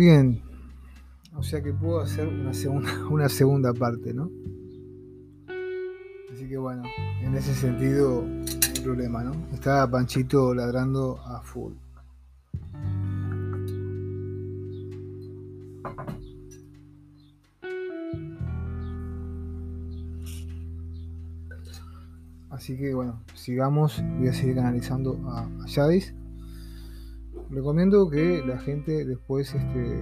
Bien, o sea que puedo hacer una segunda, una segunda parte, ¿no? Así que bueno, en ese sentido, no problema, ¿no? Está Panchito ladrando a full. Así que bueno, sigamos. Voy a seguir analizando a, a. Recomiendo que la gente después, este,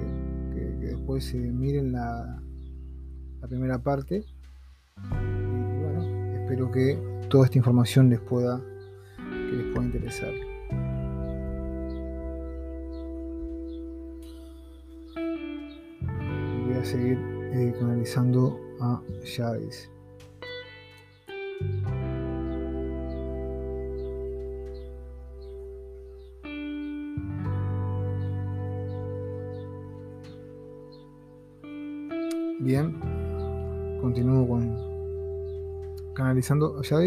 que, después se miren la, primera parte. Y bueno, espero que toda esta información les pueda, les pueda interesar. Voy a seguir eh, canalizando a Yadis. Canalizando. ¿Ya?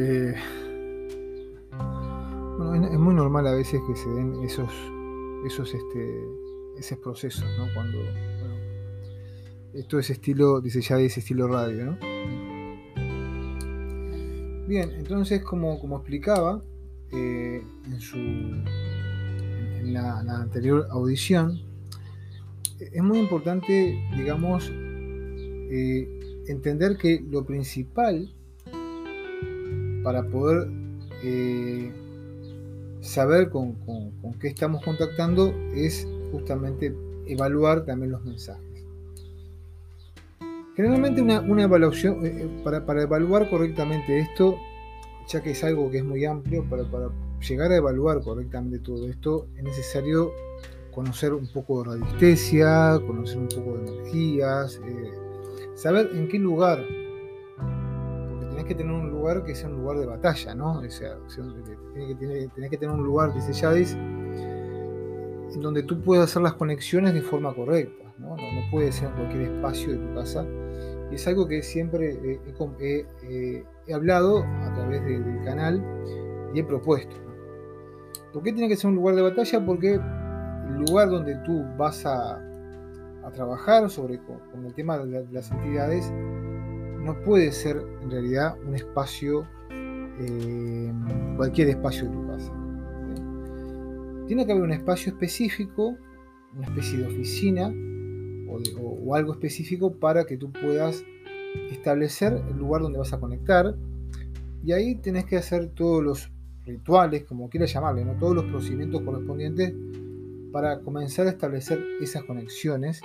Eh, bueno, es, muy normal a veces que se den esos, esos, este, esos procesos, ¿no? Cuando, esto es estilo, dice ya estilo radio, ¿no? Bien, entonces como, como explicaba eh, en su en la, anterior audición, es muy importante, digamos, eh, entender que lo principal para poder eh, saber con, qué estamos contactando es justamente evaluar también los mensajes. Generalmente una, evaluación, eh, para, para, evaluar correctamente esto, ya que es algo que es muy amplio, para, para llegar a evaluar correctamente todo esto, es necesario conocer un poco de radiestesia, conocer un poco de energías, eh, saber en qué lugar, porque tenés que tener un lugar que sea un lugar de batalla, ¿no? O sea, tenés que, tener un lugar, dice Yadis, en donde tú puedas hacer las conexiones de forma correcta, ¿no? No, puede ser en cualquier espacio de tu casa. Y es algo que siempre he, hablado a través del canal y he propuesto. ¿Por qué tiene que ser un lugar de batalla? Porque lugar donde tú vas a, trabajar sobre con, el tema de, las entidades no puede ser en realidad un espacio, eh, cualquier espacio de tu casa. Tiene que haber un espacio específico, una especie de oficina o algo específico para que tú puedas establecer el lugar donde vas a conectar y ahí tenés que hacer todos los rituales, como quieras llamarle, ¿no? todos los procedimientos correspondientes para comenzar a establecer esas conexiones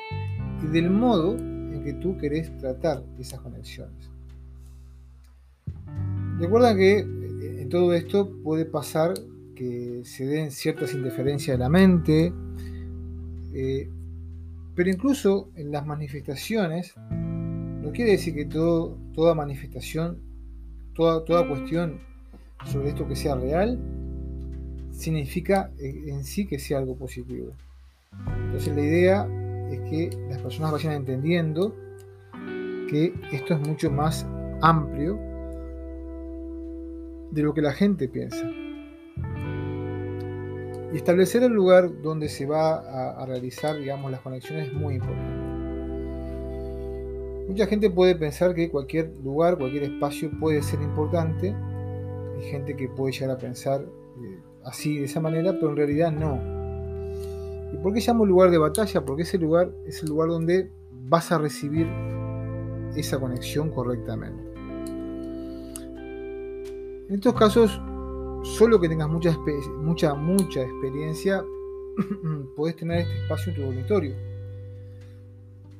y del modo en que tú querés tratar esas conexiones. Recuerda que eh, en todo esto puede pasar que se den ciertas interferencias de la mente, eh, pero incluso en las manifestaciones, no quiere decir que todo, toda manifestación, toda, toda cuestión sobre esto que sea real, significa en sí que sea algo positivo. Entonces la idea es que las personas vayan entendiendo que esto es mucho más amplio de lo que la gente piensa. Y establecer el lugar donde se va a, realizar, digamos, las conexiones es muy importante. Mucha gente puede pensar que cualquier lugar, cualquier espacio puede ser importante, hay gente que puede llegar a pensar eh, así, de esa manera, pero en realidad no. ¿Y por qué llamo lugar de batalla? Porque ese lugar es el lugar donde vas a recibir esa conexión correctamente. En estos casos, solo que tengas mucha, mucha, mucha experiencia, podés tener este espacio en tu dormitorio.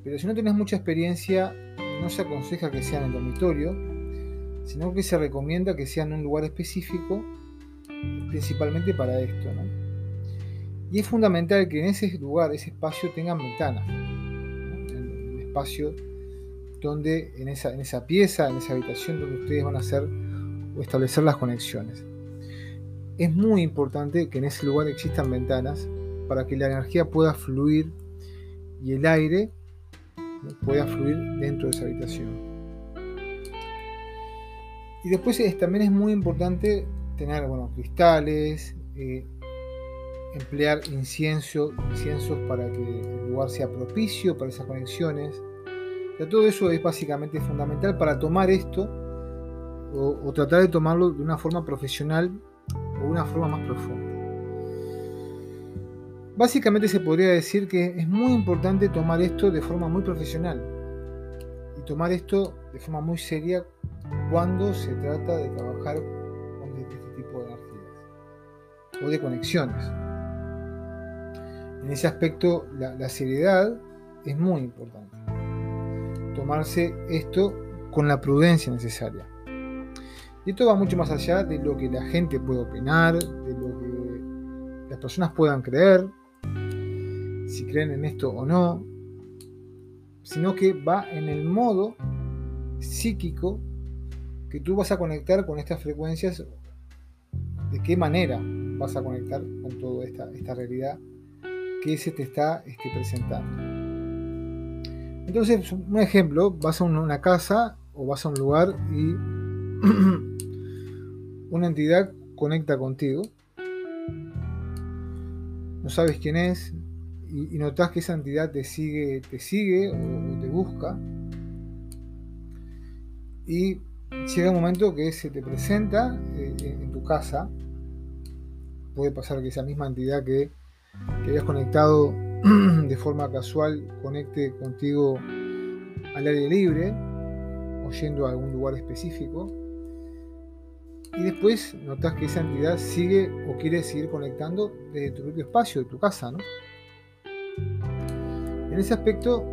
Pero si no tenés mucha experiencia, no se aconseja que sea en el dormitorio, sino que se recomienda que sea en un lugar específico, principalmente para esto. Y es fundamental que en ese lugar, ese espacio, tengan ventanas. En el espacio donde, en esa, en esa pieza, en esa habitación donde ustedes van a hacer o establecer las conexiones. Es muy importante que en ese lugar existan ventanas para que la energía pueda fluir y el aire pueda fluir dentro de esa habitación. Y después también es muy importante tener bueno, cristales, eh, emplear incienso, inciensos para que el lugar sea propicio para esas conexiones. todo eso es básicamente fundamental para tomar esto o, tratar de tomarlo de una forma profesional o una forma más profunda. Básicamente se podría decir que es muy importante tomar esto de forma muy profesional y tomar esto de forma muy seria cuando se trata de trabajar o de conexiones. En ese aspecto la, seriedad es muy importante. Tomarse esto con la prudencia necesaria. Y esto va mucho más allá de lo que la gente puede opinar, de lo que las personas puedan creer, si creen en esto o no, sino que va en el modo psíquico que tú vas a conectar con estas frecuencias, de qué manera vas a conectar con toda esta, realidad que se te está este, presentando. Entonces, un ejemplo, vas a una casa o vas a un lugar y una entidad conecta contigo, no sabes quién es y, notas que esa entidad te sigue, te sigue o, te busca. Y llega un momento que se te presenta eh, en tu casa, puede pasar que esa misma entidad que que hayas conectado de forma casual conecte contigo al aire libre o yendo a algún lugar específico. Y después notas que esa entidad sigue o quiere seguir conectando desde tu propio espacio, de tu casa. ¿no? En ese aspecto,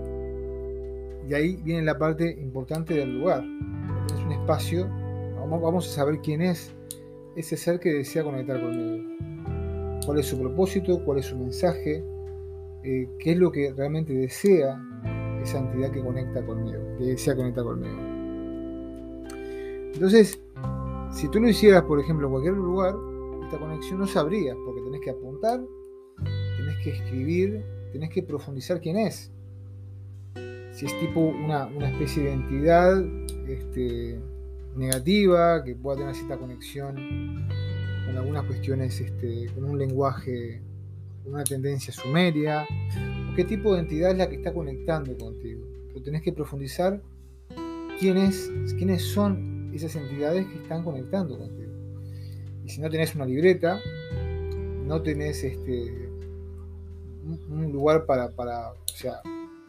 y ahí viene la parte importante del lugar. Es un espacio, vamos a saber quién es ese ser que desea conectar conmigo cuál es su propósito, cuál es su mensaje, eh, qué es lo que realmente desea esa entidad que conecta conmigo, que desea conectar conmigo. Entonces, si tú lo hicieras, por ejemplo, en cualquier lugar, esta conexión no sabrías, porque tenés que apuntar, tenés que escribir, tenés que profundizar quién es. Si es tipo una, especie de entidad este, negativa, que pueda tener cierta conexión con algunas cuestiones, este, con un lenguaje, con una tendencia sumeria, qué tipo de entidad es la que está conectando contigo. Pero tenés que profundizar quiénes, quiénes son esas entidades que están conectando contigo. Y si no tenés una libreta, no tenés este, un lugar para, para, o sea,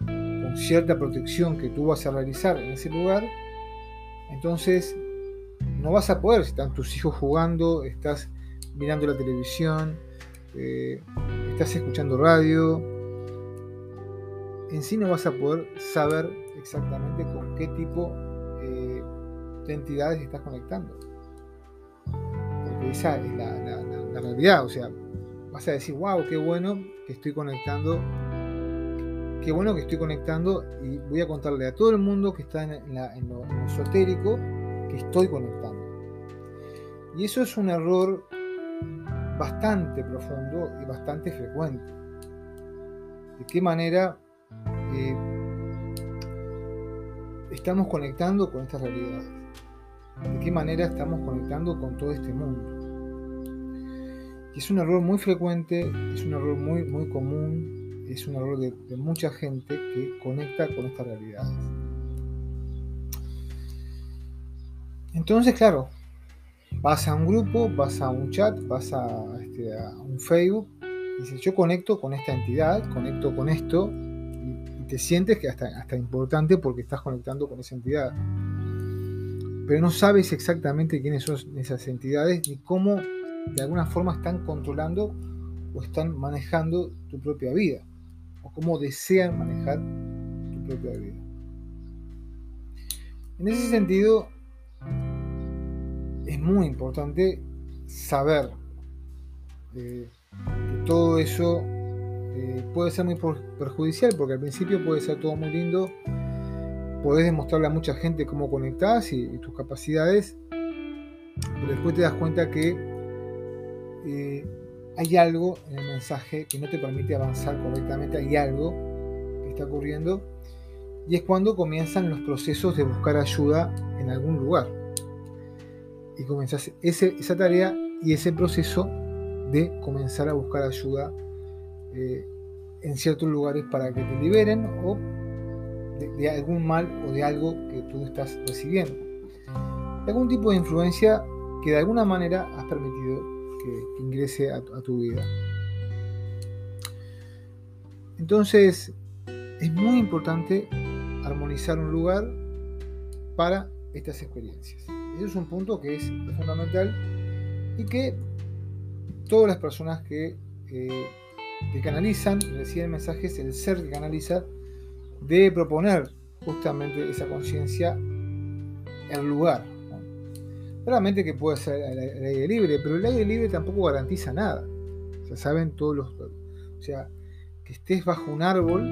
con cierta protección que tú vas a realizar en ese lugar, entonces no vas a poder si están tus hijos jugando, estás mirando la televisión, eh, estás escuchando radio. En sí no vas a poder saber exactamente con qué tipo eh, de entidades estás conectando. Porque esa es la, realidad. O sea, vas a decir, wow, qué bueno que estoy conectando qué bueno que estoy conectando y voy a contarle a todo el mundo que está en, lo, esotérico estoy conectando. Y eso es un error bastante profundo y bastante frecuente. ¿De qué manera eh, estamos conectando con estas realidades? ¿De qué manera estamos conectando con todo este mundo? Y es un error muy frecuente, es un error muy, muy común, es un error de, de mucha gente que conecta con estas realidades. Entonces, claro, vas a un grupo, vas a un chat, vas a, este, un Facebook, y dices, yo conecto con esta entidad, conecto con esto, y, te sientes que hasta, hasta importante porque estás conectando con esa entidad. Pero no sabes exactamente quiénes son esas entidades ni cómo de alguna forma están controlando o están manejando tu propia vida, o cómo desean manejar tu propia vida. En ese sentido, es muy importante saber eh, que todo eso eh, puede ser muy perjudicial, porque al principio puede ser todo muy lindo, podés demostrarle a mucha gente cómo conectás y, tus capacidades, pero después te das cuenta que eh, hay algo en el mensaje que no te permite avanzar correctamente, hay algo que está ocurriendo, y es cuando comienzan los procesos de buscar ayuda en algún lugar y comenzás esa tarea y ese proceso de comenzar a buscar ayuda eh, en ciertos lugares para que te liberen o de, algún mal o de algo que tú estás recibiendo. algún tipo de influencia que de alguna manera has permitido que, ingrese a, tu vida. Entonces, es muy importante armonizar un lugar para estas experiencias. Ese es un punto que es, fundamental y que todas las personas que, eh, que canalizan, reciben mensajes, el ser que canaliza, debe proponer justamente esa conciencia el lugar. Realmente que puede ser el, aire libre, pero el aire libre tampoco garantiza nada. O saben todos los. O sea, que estés bajo un árbol,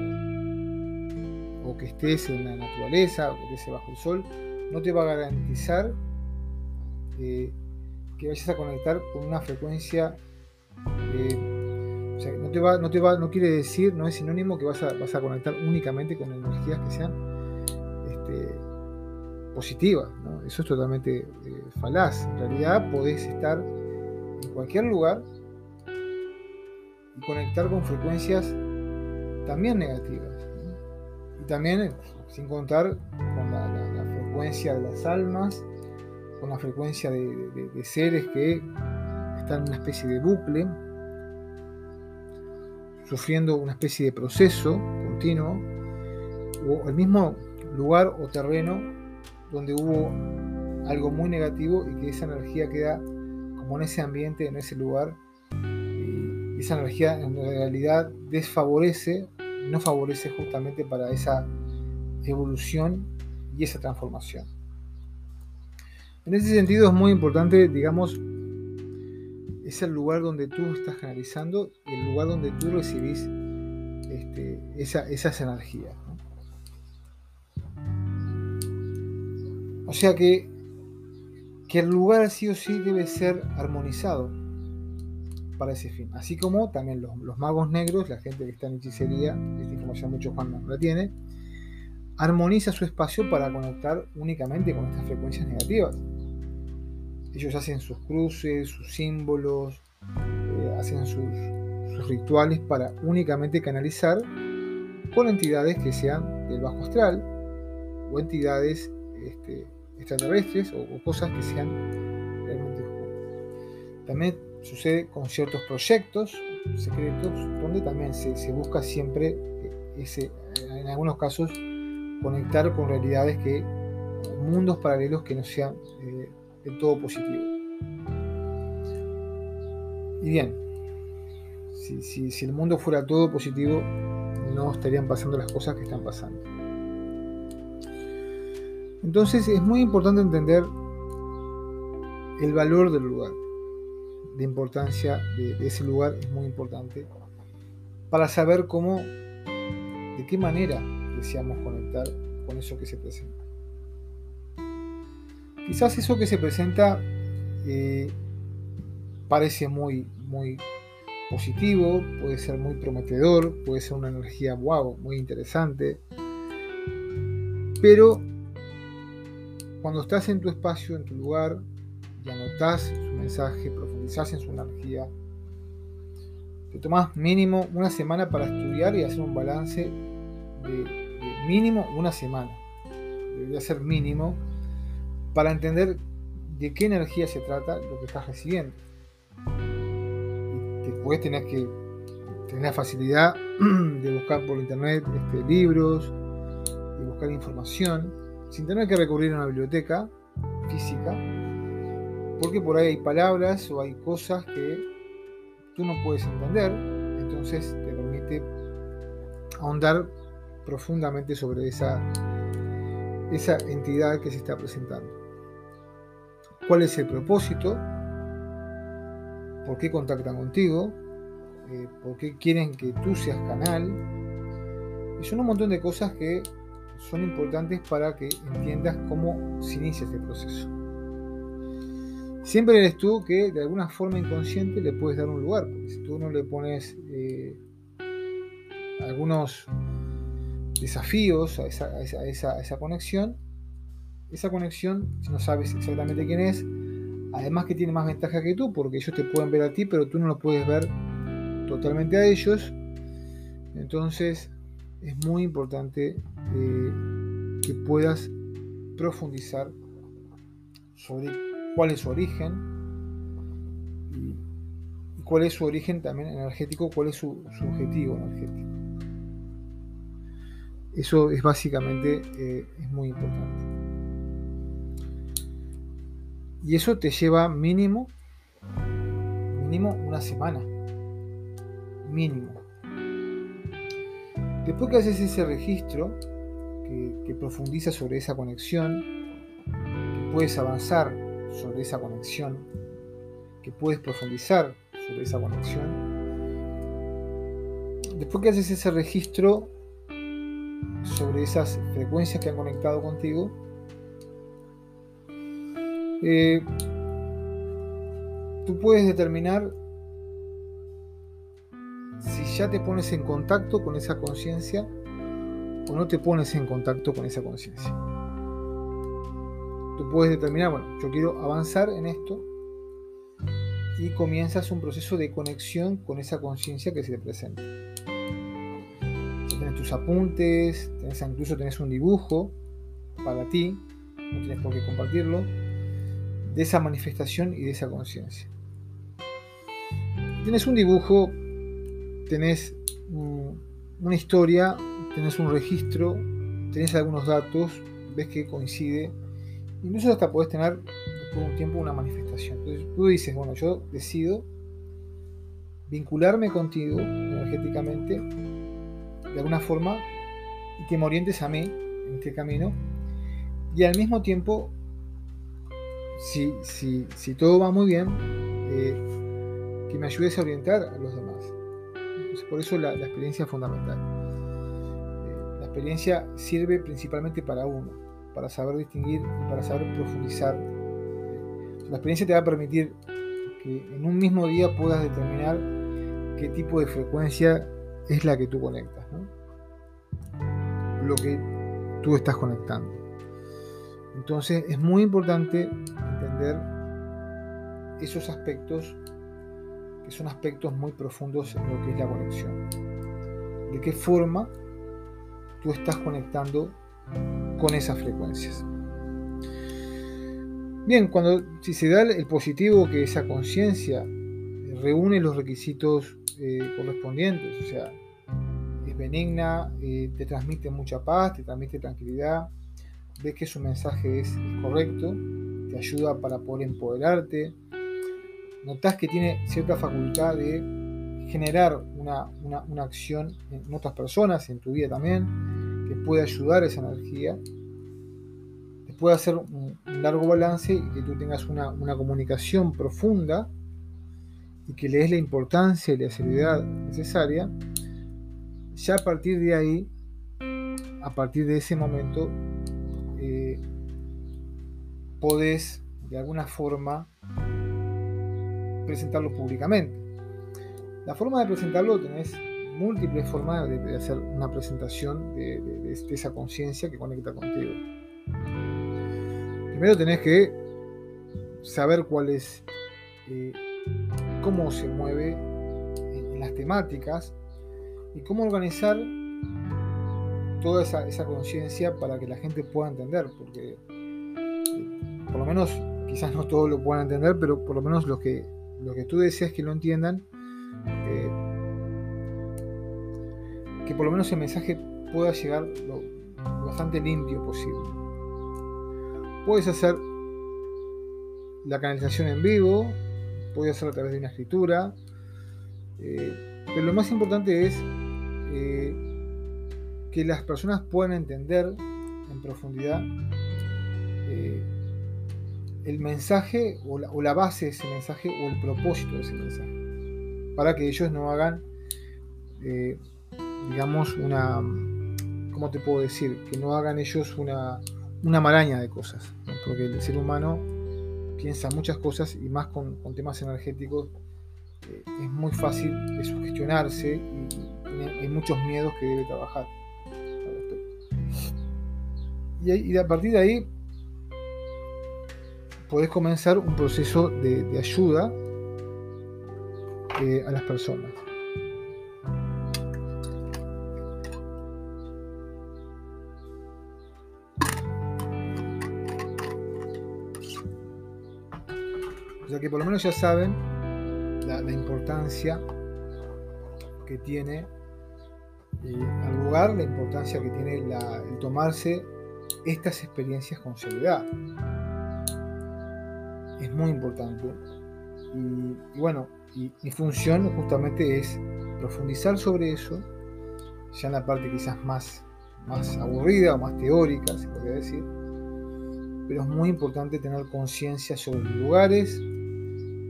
o que estés en la naturaleza, o que estés bajo el sol, no te va a garantizar eh, que vayas a conectar con una frecuencia. Eh, o sea, no te va, no te va, no quiere decir, no es sinónimo que vas a, vas a conectar únicamente con energías que sean este, positivas. Eso es totalmente eh, falaz. En realidad podés estar en cualquier lugar y conectar con frecuencias también negativas. Y también, sin contar con la, frecuencia de las almas, con la frecuencia de, seres que están en una especie de bucle, sufriendo una especie de proceso continuo, o el mismo lugar o terreno donde hubo algo muy negativo y que esa energía queda como en ese ambiente, en ese lugar. Y esa energía en realidad desfavorece, no favorece justamente para esa evolución y esa transformación. En ese sentido es muy importante, digamos, es el lugar donde tú estás canalizando y el lugar donde tú recibís este, esas energías. O sea que, que el lugar sí o sí debe ser armonizado para ese fin. Así como también los, magos negros, la gente que está en hechicería, esta información muchos Juan no la tiene, armoniza su espacio para conectar únicamente con estas frecuencias negativas. Ellos hacen sus cruces, sus símbolos, eh, hacen sus, rituales para únicamente canalizar con entidades que sean del bajo astral o entidades este, extraterrestres o, cosas que sean realmente oscuras. También sucede con ciertos proyectos secretos donde también se, busca siempre eh, ese, en algunos casos conectar con realidades que mundos paralelos que no sean eh, del todo positivos. Y bien, si, si el mundo fuera todo positivo, no estarían pasando las cosas que están pasando. Entonces es muy importante entender el valor del lugar. La importancia de, ese lugar es muy importante para saber cómo, de qué manera deseamos conectar con eso que se presenta. Quizás eso que se presenta eh, parece muy, muy positivo, puede ser muy prometedor, puede ser una energía wow, muy interesante, pero cuando estás en tu espacio, en tu lugar, y anotás su mensaje, profundizás en su energía, te tomás mínimo una semana para estudiar y hacer un balance de, mínimo una semana. Debería ser mínimo para entender de qué energía se trata lo que estás recibiendo. Y después tenés que tener la facilidad de buscar por internet este, libros, de buscar información sin tener que recurrir a una biblioteca física, porque por ahí hay palabras o hay cosas que tú no puedes entender, entonces te permite ahondar profundamente sobre esa, esa entidad que se está presentando. ¿Cuál es el propósito? ¿Por qué contactan contigo? Eh, ¿Por qué quieren que tú seas canal? Y son un montón de cosas que son importantes para que entiendas cómo se inicia este proceso. Siempre eres tú que de alguna forma inconsciente le puedes dar un lugar, porque si tú no le pones eh, algunos desafíos a esa, conexión, esa conexión, si no sabes exactamente quién es, Además que tiene más ventaja que tú, porque ellos te pueden ver a ti, pero tú no lo puedes ver totalmente a ellos. Entonces es muy importante eh, que puedas profundizar sobre cuál es su origen y, cuál es su origen también energético, cuál es su, objetivo energético. Eso es básicamente eh, es muy importante. Y eso te lleva mínimo, mínimo una semana. Mínimo. Después que haces ese registro, que, profundiza sobre esa conexión, que puedes avanzar sobre esa conexión, que puedes profundizar sobre esa conexión, después que haces ese registro sobre esas frecuencias que han conectado contigo, eh, tú puedes determinar si ya te pones en contacto con esa conciencia o no te pones en contacto con esa conciencia. Tú puedes determinar, bueno, yo quiero avanzar en esto y comienzas un proceso de conexión con esa conciencia que se te presenta. Tienes tus apuntes, incluso tenés un dibujo para ti, no tienes por qué compartirlo de esa manifestación y de esa conciencia. Tienes un dibujo, tenés una historia, tenés un registro, tenés algunos datos, ves que coincide, incluso hasta puedes tener después de un tiempo una manifestación. Entonces tú dices, bueno, yo decido vincularme contigo energéticamente de alguna forma y que me orientes a mí en este camino y al mismo tiempo si, si, si todo va muy bien, eh, que me ayudes a orientar a los demás. por eso la, experiencia es fundamental. Eh, la experiencia sirve principalmente para uno, para saber distinguir y para saber profundizar. La experiencia te va a permitir que en un mismo día puedas determinar qué tipo de frecuencia es la que tú conectas, lo que tú estás conectando. Entonces es muy importante esos aspectos que son aspectos muy profundos en lo que es la conexión. De qué forma tú estás conectando con esas frecuencias. Bien, cuando si se da el positivo que esa conciencia reúne los requisitos eh, correspondientes, o sea, es benigna, eh, te transmite mucha paz, te transmite tranquilidad, ves que su mensaje es, correcto, te ayuda para poder empoderarte, notas que tiene cierta facultad de generar una, acción en otras personas, en tu vida también, que puede ayudar esa energía, te puede hacer un, largo balance y que tú tengas una, comunicación profunda y que le des la importancia y la seriedad necesaria, ya a partir de ahí, a partir de ese momento, podés de alguna forma presentarlo públicamente. La forma de presentarlo tenés múltiples formas de, hacer una presentación de, esa conciencia que conecta contigo. Primero tenés que saber cuál es, eh, cómo se mueve en las temáticas y cómo organizar toda esa, esa conciencia para que la gente pueda entender, porque por lo menos, quizás no todos lo puedan entender, pero por lo menos lo que, lo que tú deseas que lo entiendan, eh, que por lo menos el mensaje pueda llegar lo, bastante limpio posible. Puedes hacer la canalización en vivo, puedes hacerlo a través de una escritura, eh, pero lo más importante es que las personas puedan entender en profundidad eh, el mensaje o la, base de ese mensaje o el propósito de ese mensaje. Para que ellos no hagan, eh, digamos, una, ¿cómo te puedo decir? Que no hagan ellos una, una maraña de cosas. Porque el ser humano piensa muchas cosas y más con, temas energéticos eh, es muy fácil de sugestionarse y hay muchos miedos que debe trabajar. Y, a partir de ahí podés comenzar un proceso de, ayuda eh, a las personas. O sea que por lo menos ya saben la, importancia que tiene eh, al lugar, la importancia que tiene el tomarse estas experiencias con seriedad. Es muy importante. Y, bueno, y mi función justamente es profundizar sobre eso, ya en la parte quizás más, más aburrida o más teórica, se podría decir. Pero es muy importante tener conciencia sobre los lugares,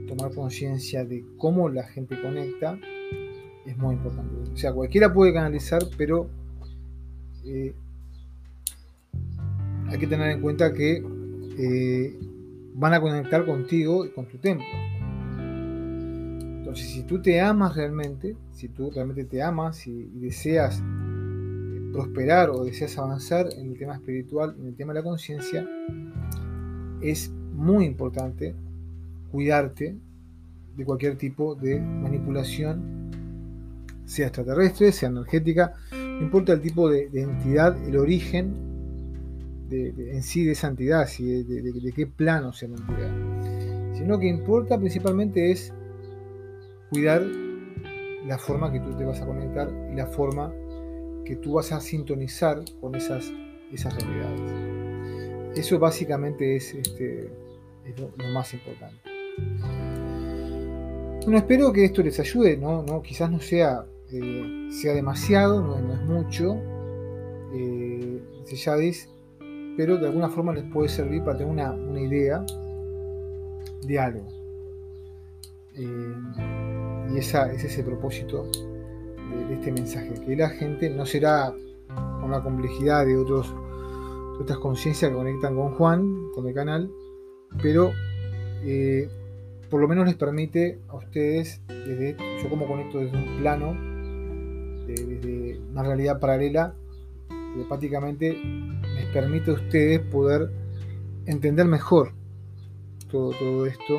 tomar conciencia de cómo la gente conecta, es muy importante. O sea, cualquiera puede canalizar, pero eh, hay que tener en cuenta que eh, van a conectar contigo y con tu templo. Entonces, si tú te amas realmente, si tú realmente te amas y, deseas eh, prosperar o deseas avanzar en el tema espiritual, en el tema de la conciencia, es muy importante cuidarte de cualquier tipo de manipulación, sea extraterrestre, sea energética, no importa el tipo de entidad, el origen en sí de santidad, de, de, qué plano sea la entidad, sino que importa principalmente es cuidar la forma que tú te vas a conectar y la forma que tú vas a sintonizar con esas, esas realidades. Eso básicamente es, este, lo, más importante. Bueno, espero que esto les ayude, ¿no? ¿No? Quizás no sea, eh, sea demasiado, no, es mucho. Eh, pero de alguna forma les puede servir para tener una, idea de algo. Eh, y ese es el propósito de, este mensaje, que la gente no será con la complejidad de, otros, otras conciencias que conectan con Juan, con el canal, pero eh, por lo menos les permite a ustedes, desde, yo como conecto desde un plano, desde una realidad paralela, telepáticamente permite a ustedes poder entender mejor todo, todo esto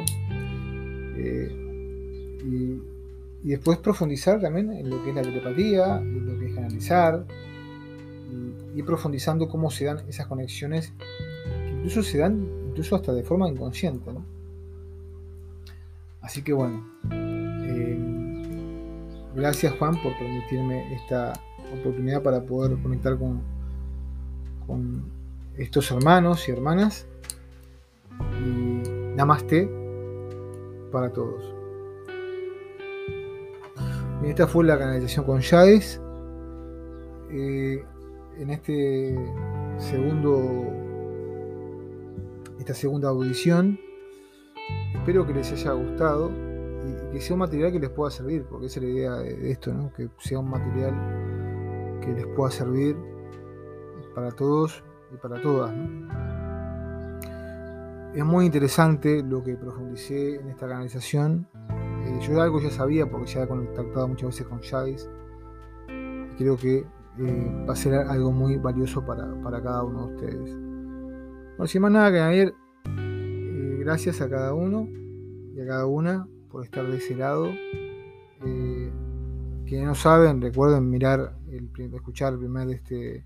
eh, y, después profundizar también en lo que es la telepatía, en lo que es canalizar y, profundizando cómo se dan esas conexiones que incluso se dan incluso hasta de forma inconsciente. Así que bueno, eh, gracias Juan por permitirme esta oportunidad para poder conectar con, con estos hermanos y hermanas. Y namaste para todos. esta fue la canalización con Yades. Eh, en este segundo esta segunda audición espero que les haya gustado y, que sea un material que les pueda servir porque esa es la idea de, esto ¿no? que sea un material que les pueda servir para todos y para todas. Es muy interesante lo que profundicé en esta canalización. Eh, yo algo ya sabía porque ya he contactado muchas veces con. Y creo que eh, va a ser algo muy valioso para, cada uno de ustedes. No sin más nada que añadir, eh, gracias a cada uno y a cada una por estar de ese lado. quienes no saben, recuerden mirar escuchar el primer, este,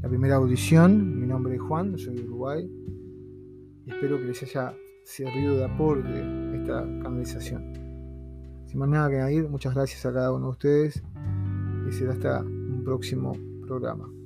la primera audición. Mi nombre es Juan, soy de Uruguay. Espero que les haya servido de aporte esta canalización. Sin más nada que añadir, muchas gracias a cada uno de ustedes y será hasta un próximo programa.